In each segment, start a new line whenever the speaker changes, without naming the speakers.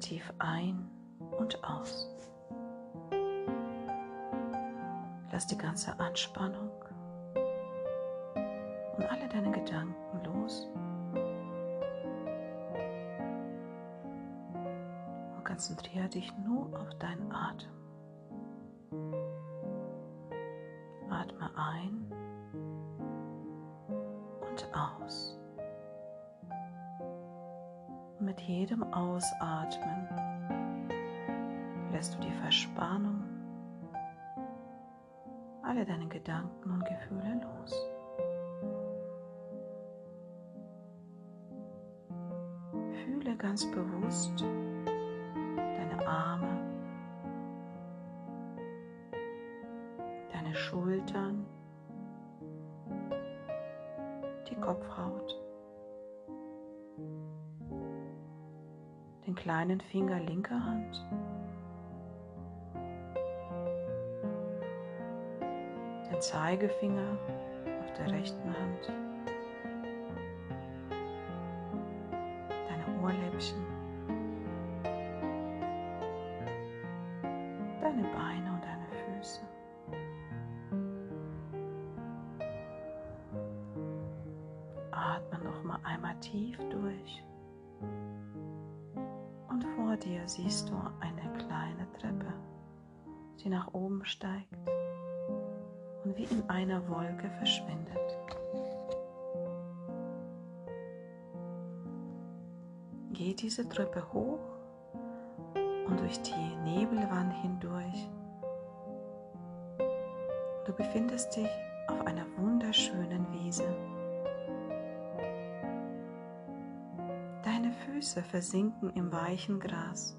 tief ein und aus. Lass die ganze Anspannung und alle deine Gedanken los. Und konzentriere dich nur auf deinen Atem. Atme ein und aus. Jedem Ausatmen lässt du die Verspannung, alle deine Gedanken und Gefühle los. Fühle ganz bewusst deine Arme, deine Schultern, die Kopfhaut, kleinen Finger linker Hand, den Zeigefinger auf der rechten Hand, deine Ohrläppchen, dir siehst du eine kleine Treppe, die nach oben steigt und wie in einer Wolke verschwindet. Geh diese Treppe hoch und durch die Nebelwand hindurch. Du befindest dich auf einer wunderschönen Wiese. Füße versinken im weichen Gras.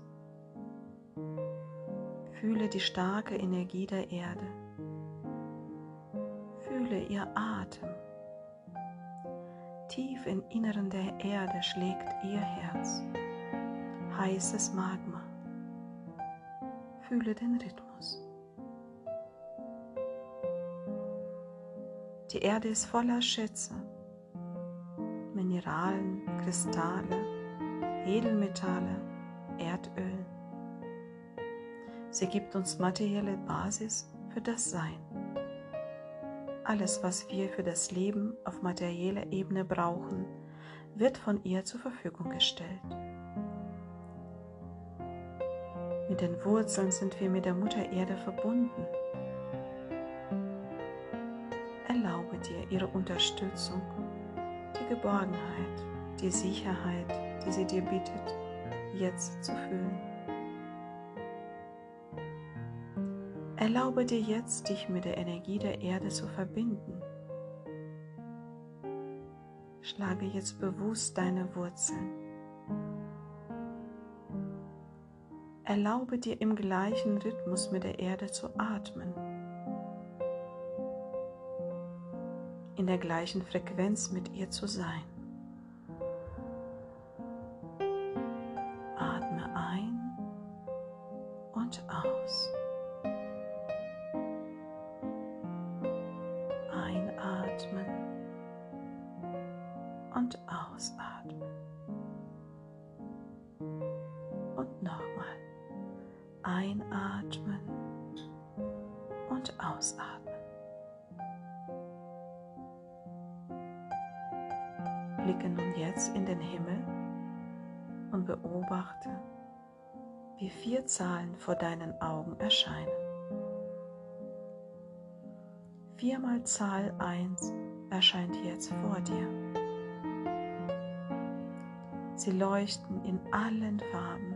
Fühle die starke Energie der Erde. Fühle ihr Atem. Tief im Inneren der Erde schlägt ihr Herz. Heißes Magma. Fühle den Rhythmus. Die Erde ist voller Schätze. Mineralen, Kristalle, Edelmetalle, Erdöl. Sie gibt uns materielle Basis für das Sein. Alles, was wir für das Leben auf materieller Ebene brauchen, wird von ihr zur Verfügung gestellt. Mit den Wurzeln sind wir mit der Mutter Erde verbunden. Erlaube dir ihre Unterstützung, die Geborgenheit, die Sicherheit, die sie dir bietet, jetzt zu fühlen. Erlaube dir jetzt, dich mit der Energie der Erde zu verbinden. Schlage jetzt bewusst deine Wurzeln. Erlaube dir im gleichen Rhythmus mit der Erde zu atmen. In der gleichen Frequenz mit ihr zu sein. Einatmen und ausatmen. Blicke nun jetzt in den Himmel und beobachte, wie vier Zahlen vor deinen Augen erscheinen. Viermal Zahl 1 erscheint jetzt vor dir. Sie leuchten in allen Farben.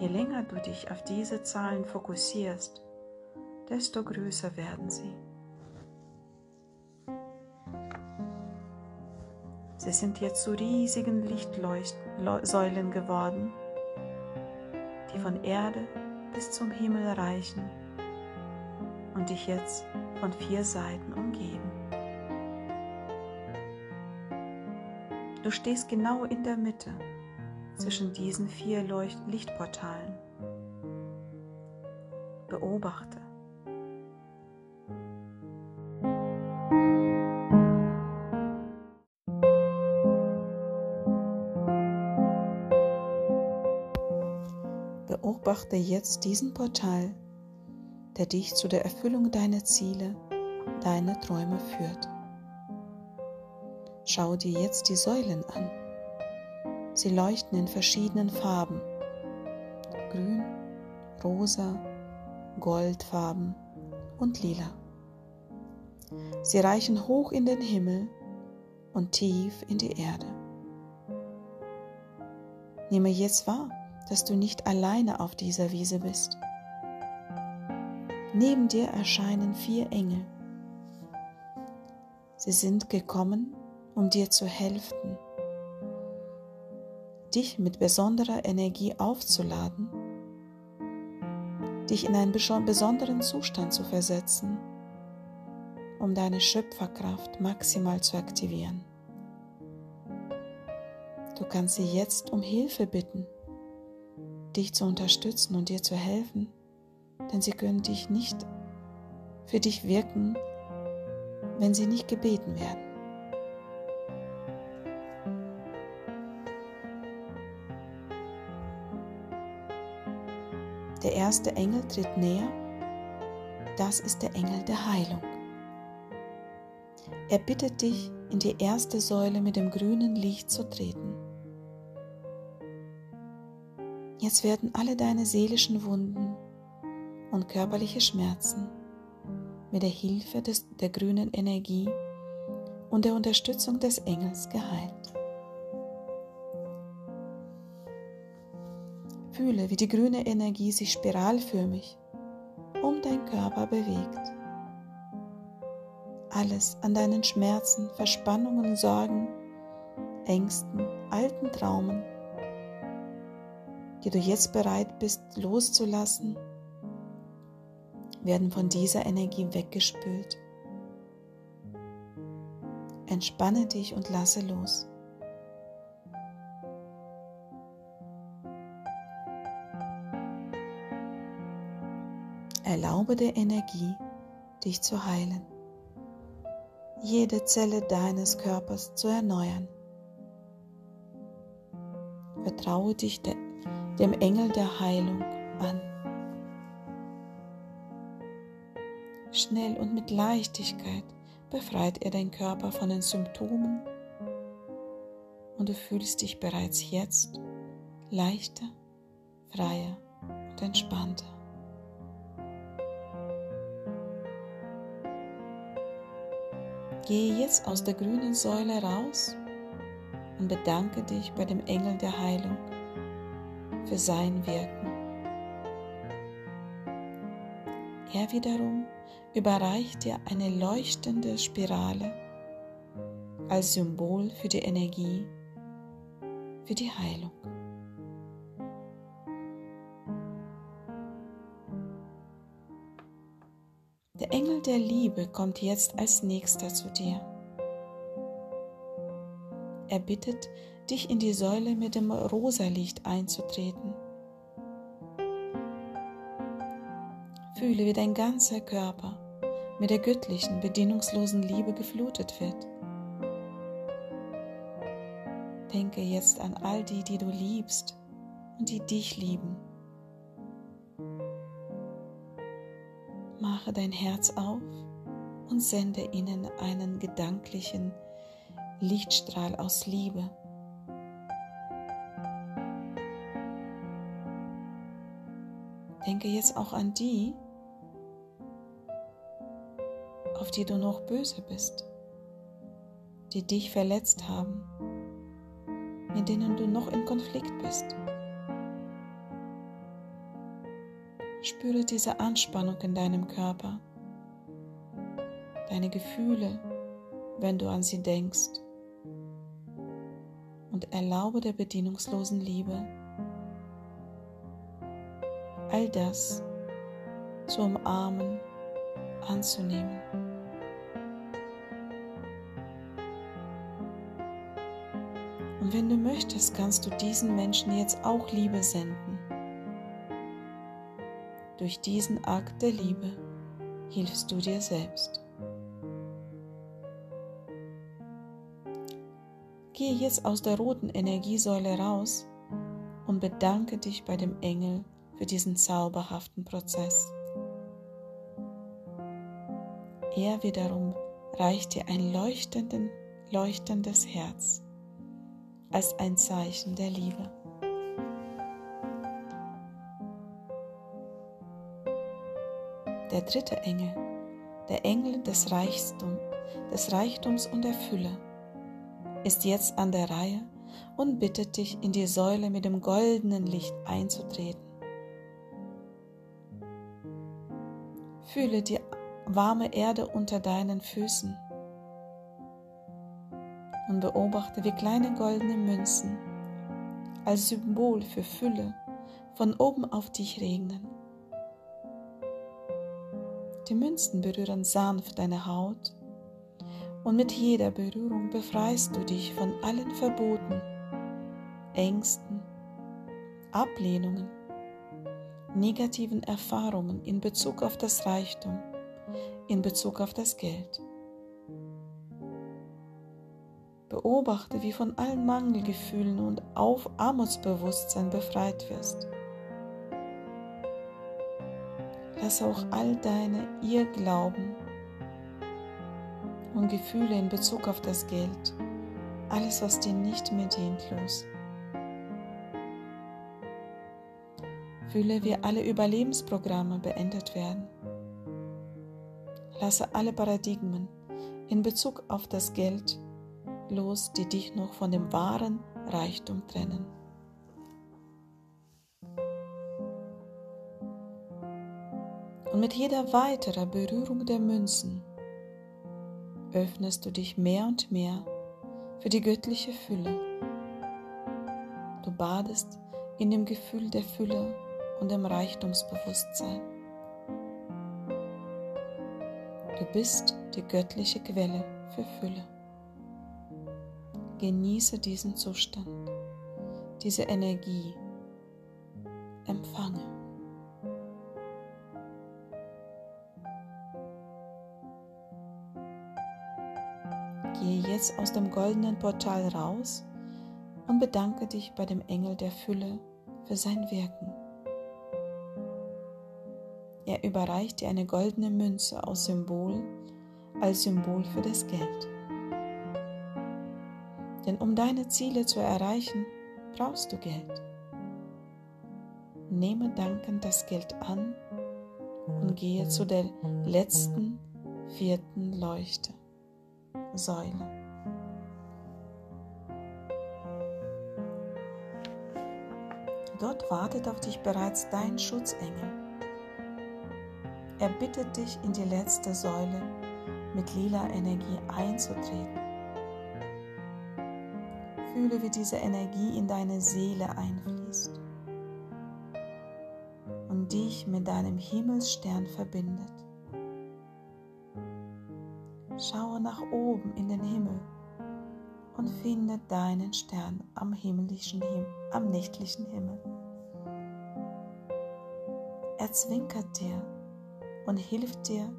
Je länger du dich auf diese Zahlen fokussierst, desto größer werden sie. Sie sind jetzt zu riesigen Lichtsäulen geworden, die von Erde bis zum Himmel reichen und dich jetzt von vier Seiten umgeben. Du stehst genau in der Mitte zwischen diesen vier Lichtportalen. Beobachte. Beobachte jetzt diesen Portal, der dich zu der Erfüllung deiner Ziele, deiner Träume führt. Schau dir jetzt die Säulen an. Sie leuchten in verschiedenen Farben. Grün, rosa, goldfarben und lila. Sie reichen hoch in den Himmel und tief in die Erde. Nehme jetzt wahr, dass du nicht alleine auf dieser Wiese bist. Neben dir erscheinen vier Engel. Sie sind gekommen, um dir zu helfen, dich mit besonderer Energie aufzuladen, dich in einen besonderen Zustand zu versetzen, um deine Schöpferkraft maximal zu aktivieren. Du kannst sie jetzt um Hilfe bitten, dich zu unterstützen und dir zu helfen, denn sie können dich nicht für dich wirken, wenn sie nicht gebeten werden. Der erste Engel tritt näher. Das ist der Engel der Heilung. Er bittet dich, in die erste Säule mit dem grünen Licht zu treten. Jetzt werden alle deine seelischen Wunden und körperliche Schmerzen mit der Hilfe des, der grünen Energie und der Unterstützung des Engels geheilt. Fühle, wie die grüne Energie sich spiralförmig um dein Körper bewegt. Alles an deinen Schmerzen, Verspannungen, Sorgen, Ängsten, alten Traumen, die du jetzt bereit bist loszulassen, werden von dieser Energie weggespült. Entspanne dich und lasse los. Erlaube der Energie, dich zu heilen, jede Zelle deines Körpers zu erneuern. Vertraue dich de dem Engel der Heilung an. Schnell und mit Leichtigkeit befreit er deinen Körper von den Symptomen und du fühlst dich bereits jetzt leichter, freier und entspannter. Gehe jetzt aus der grünen Säule raus und bedanke dich bei dem Engel der Heilung für sein Wirken. Er wiederum überreicht dir eine leuchtende Spirale als Symbol für die Energie, für die Heilung. Der Engel der Liebe kommt jetzt als nächster zu dir. Er bittet, dich in die Säule mit dem Rosa-Licht einzutreten. Fühle, wie dein ganzer Körper mit der göttlichen, bedingungslosen Liebe geflutet wird. Denke jetzt an all die, die du liebst und die dich lieben. Mache dein Herz auf und sende ihnen einen gedanklichen Lichtstrahl aus Liebe. Denke jetzt auch an die, auf die du noch böse bist, die dich verletzt haben, mit denen du noch in Konflikt bist. Spüre diese Anspannung in deinem Körper, deine Gefühle, wenn du an sie denkst und erlaube der bedienungslosen Liebe, all das zu umarmen, anzunehmen. Und wenn du möchtest, kannst du diesen Menschen jetzt auch Liebe senden. Durch diesen Akt der Liebe hilfst du dir selbst. Gehe jetzt aus der roten Energiesäule raus und bedanke dich bei dem Engel für diesen zauberhaften Prozess. Er wiederum reicht dir ein leuchtendes Herz als ein Zeichen der Liebe. Der dritte Engel, der Engel des, Reichtum, des Reichtums und der Fülle, ist jetzt an der Reihe und bittet dich, in die Säule mit dem goldenen Licht einzutreten. Fühle die warme Erde unter deinen Füßen und beobachte, wie kleine goldene Münzen als Symbol für Fülle von oben auf dich regnen. Die Münzen berühren sanft deine Haut und mit jeder Berührung befreist du dich von allen Verboten, Ängsten, Ablehnungen, negativen Erfahrungen in Bezug auf das Reichtum, in Bezug auf das Geld. Beobachte, wie von allen Mangelgefühlen und auf Armutsbewusstsein befreit wirst. Lass auch all deine Irrglauben und Gefühle in Bezug auf das Geld, alles, was dir nicht mehr dient, los. Fühle, wie alle Überlebensprogramme beendet werden. Lasse alle Paradigmen in Bezug auf das Geld los, die dich noch von dem wahren Reichtum trennen. Mit jeder weiteren Berührung der Münzen öffnest du dich mehr und mehr für die göttliche Fülle. Du badest in dem Gefühl der Fülle und dem Reichtumsbewusstsein. Du bist die göttliche Quelle für Fülle. Genieße diesen Zustand, diese Energie. Empfange. Jetzt aus dem goldenen Portal raus und bedanke dich bei dem Engel der Fülle für sein Wirken. Er überreicht dir eine goldene Münze aus Symbol als Symbol für das Geld. Denn um deine Ziele zu erreichen, brauchst du Geld. Nehme dankend das Geld an und gehe zu der letzten, vierten Leuchte. Säule. Dort wartet auf dich bereits dein Schutzengel. Er bittet dich, in die letzte Säule mit lila Energie einzutreten. Fühle, wie diese Energie in deine Seele einfließt und dich mit deinem Himmelsstern verbindet. Schaue nach oben in den Himmel und finde deinen Stern am himmlischen Him am nächtlichen Himmel. Er zwinkert dir und hilft dir,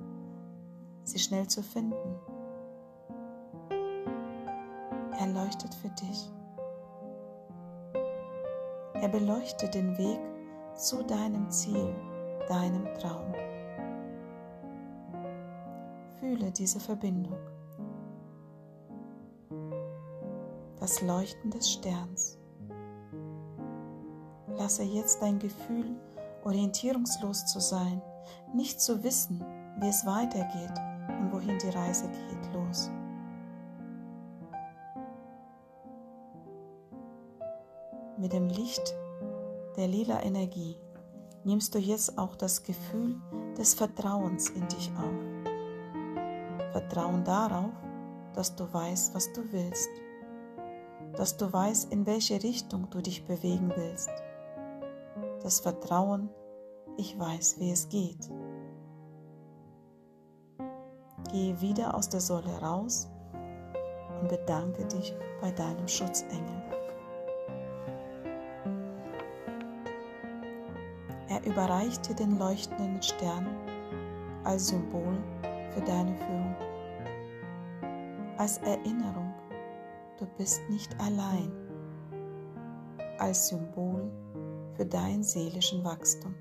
sie schnell zu finden. Er leuchtet für dich. Er beleuchtet den Weg zu deinem Ziel, deinem Traum. Fühle diese Verbindung. Das Leuchten des Sterns. Lasse jetzt dein Gefühl, orientierungslos zu sein, nicht zu wissen, wie es weitergeht und wohin die Reise geht, los. Mit dem Licht der lila Energie nimmst du jetzt auch das Gefühl des Vertrauens in dich auf. Vertrauen darauf, dass du weißt, was du willst, dass du weißt, in welche Richtung du dich bewegen willst. Das Vertrauen, ich weiß, wie es geht. Gehe wieder aus der Säule raus und bedanke dich bei deinem Schutzengel. Er überreicht dir den leuchtenden Stern als Symbol für deine Führung. Als Erinnerung, du bist nicht allein. Als Symbol für dein seelischen Wachstum.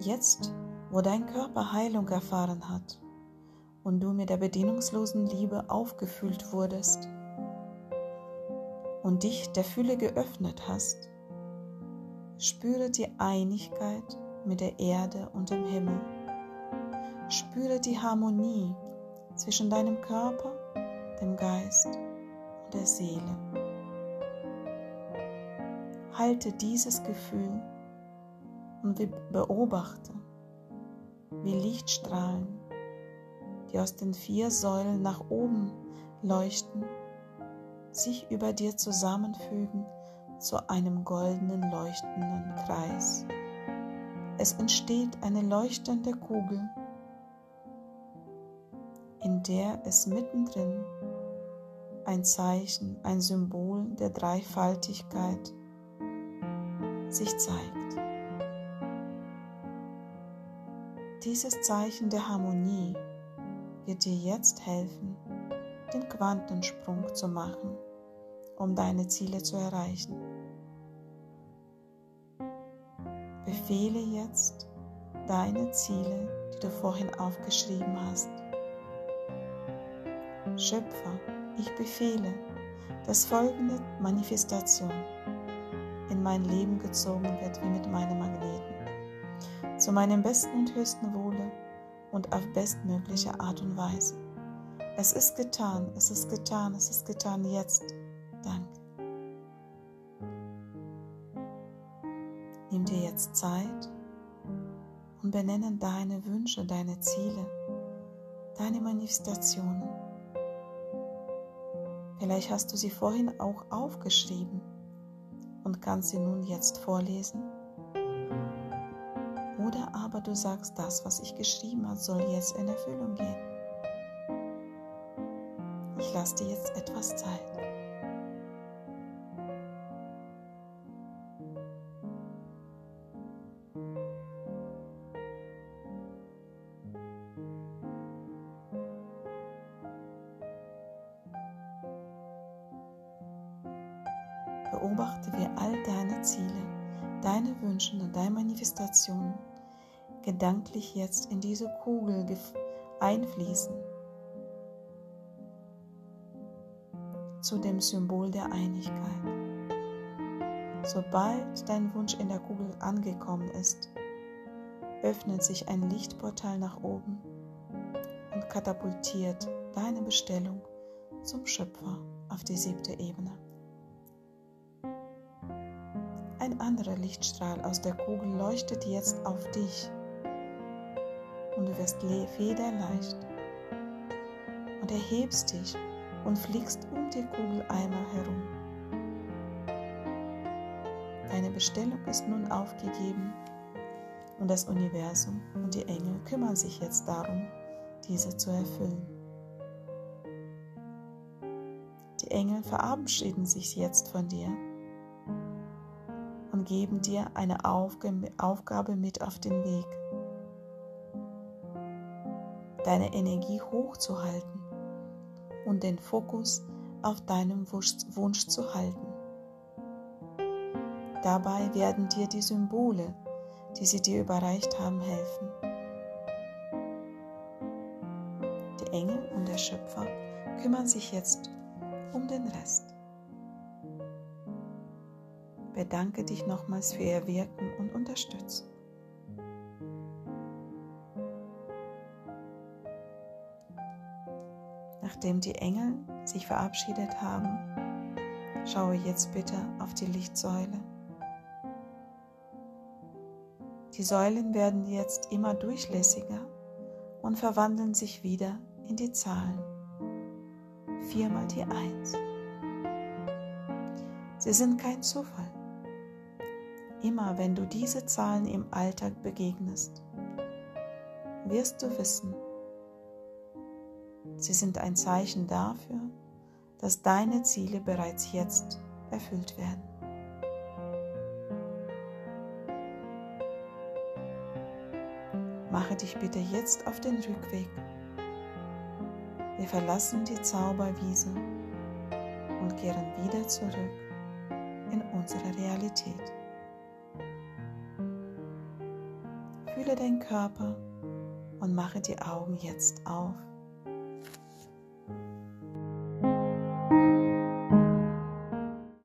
Jetzt, wo dein Körper Heilung erfahren hat und du mit der bedienungslosen Liebe aufgefüllt wurdest und dich der Fülle geöffnet hast, spüre die Einigkeit mit der Erde und dem Himmel. Spüre die Harmonie zwischen deinem Körper, dem Geist und der Seele. Halte dieses Gefühl und beobachte, wie Lichtstrahlen, die aus den vier Säulen nach oben leuchten, sich über dir zusammenfügen zu einem goldenen leuchtenden Kreis. Es entsteht eine leuchtende Kugel, in der es mittendrin ein Zeichen, ein Symbol der Dreifaltigkeit sich zeigt. Dieses Zeichen der Harmonie wird dir jetzt helfen, den Quantensprung zu machen, um deine Ziele zu erreichen. Befehle jetzt deine Ziele, die du vorhin aufgeschrieben hast. Schöpfer, ich befehle, dass folgende Manifestation in mein Leben gezogen wird wie mit meinem Magneten, zu meinem besten und höchsten Wohle und auf bestmögliche Art und Weise. Es ist getan, es ist getan, es ist getan jetzt. Danke. Nimm dir jetzt Zeit und benenne deine Wünsche, deine Ziele, deine Manifestationen. Vielleicht hast du sie vorhin auch aufgeschrieben und kannst sie nun jetzt vorlesen. Oder aber du sagst, das, was ich geschrieben habe, soll jetzt in Erfüllung gehen. Ich lasse dir jetzt etwas Zeit. Gedanklich jetzt in diese Kugel einfließen. Zu dem Symbol der Einigkeit. Sobald dein Wunsch in der Kugel angekommen ist, öffnet sich ein Lichtportal nach oben und katapultiert deine Bestellung zum Schöpfer auf die siebte Ebene. Ein anderer Lichtstrahl aus der Kugel leuchtet jetzt auf dich und du wirst federleicht und erhebst dich und fliegst um die Kugel einmal herum. Deine Bestellung ist nun aufgegeben und das Universum und die Engel kümmern sich jetzt darum, diese zu erfüllen. Die Engel verabschieden sich jetzt von dir und geben dir eine Aufgabe mit auf den Weg. Deine Energie hochzuhalten und den Fokus auf deinem Wunsch zu halten. Dabei werden dir die Symbole, die sie dir überreicht haben, helfen. Die Engel und der Schöpfer kümmern sich jetzt um den Rest. Bedanke dich nochmals für ihr Wirken und Unterstützung. Nachdem die Engel sich verabschiedet haben, schaue jetzt bitte auf die Lichtsäule. Die Säulen werden jetzt immer durchlässiger und verwandeln sich wieder in die Zahlen. Viermal die Eins. Sie sind kein Zufall immer wenn du diese Zahlen im Alltag begegnest, wirst du wissen, sie sind ein Zeichen dafür, dass deine Ziele bereits jetzt erfüllt werden. Mache dich bitte jetzt auf den Rückweg. Wir verlassen die Zauberwiese und kehren wieder zurück in unsere Realität. Fühle deinen Körper und mache die Augen jetzt auf.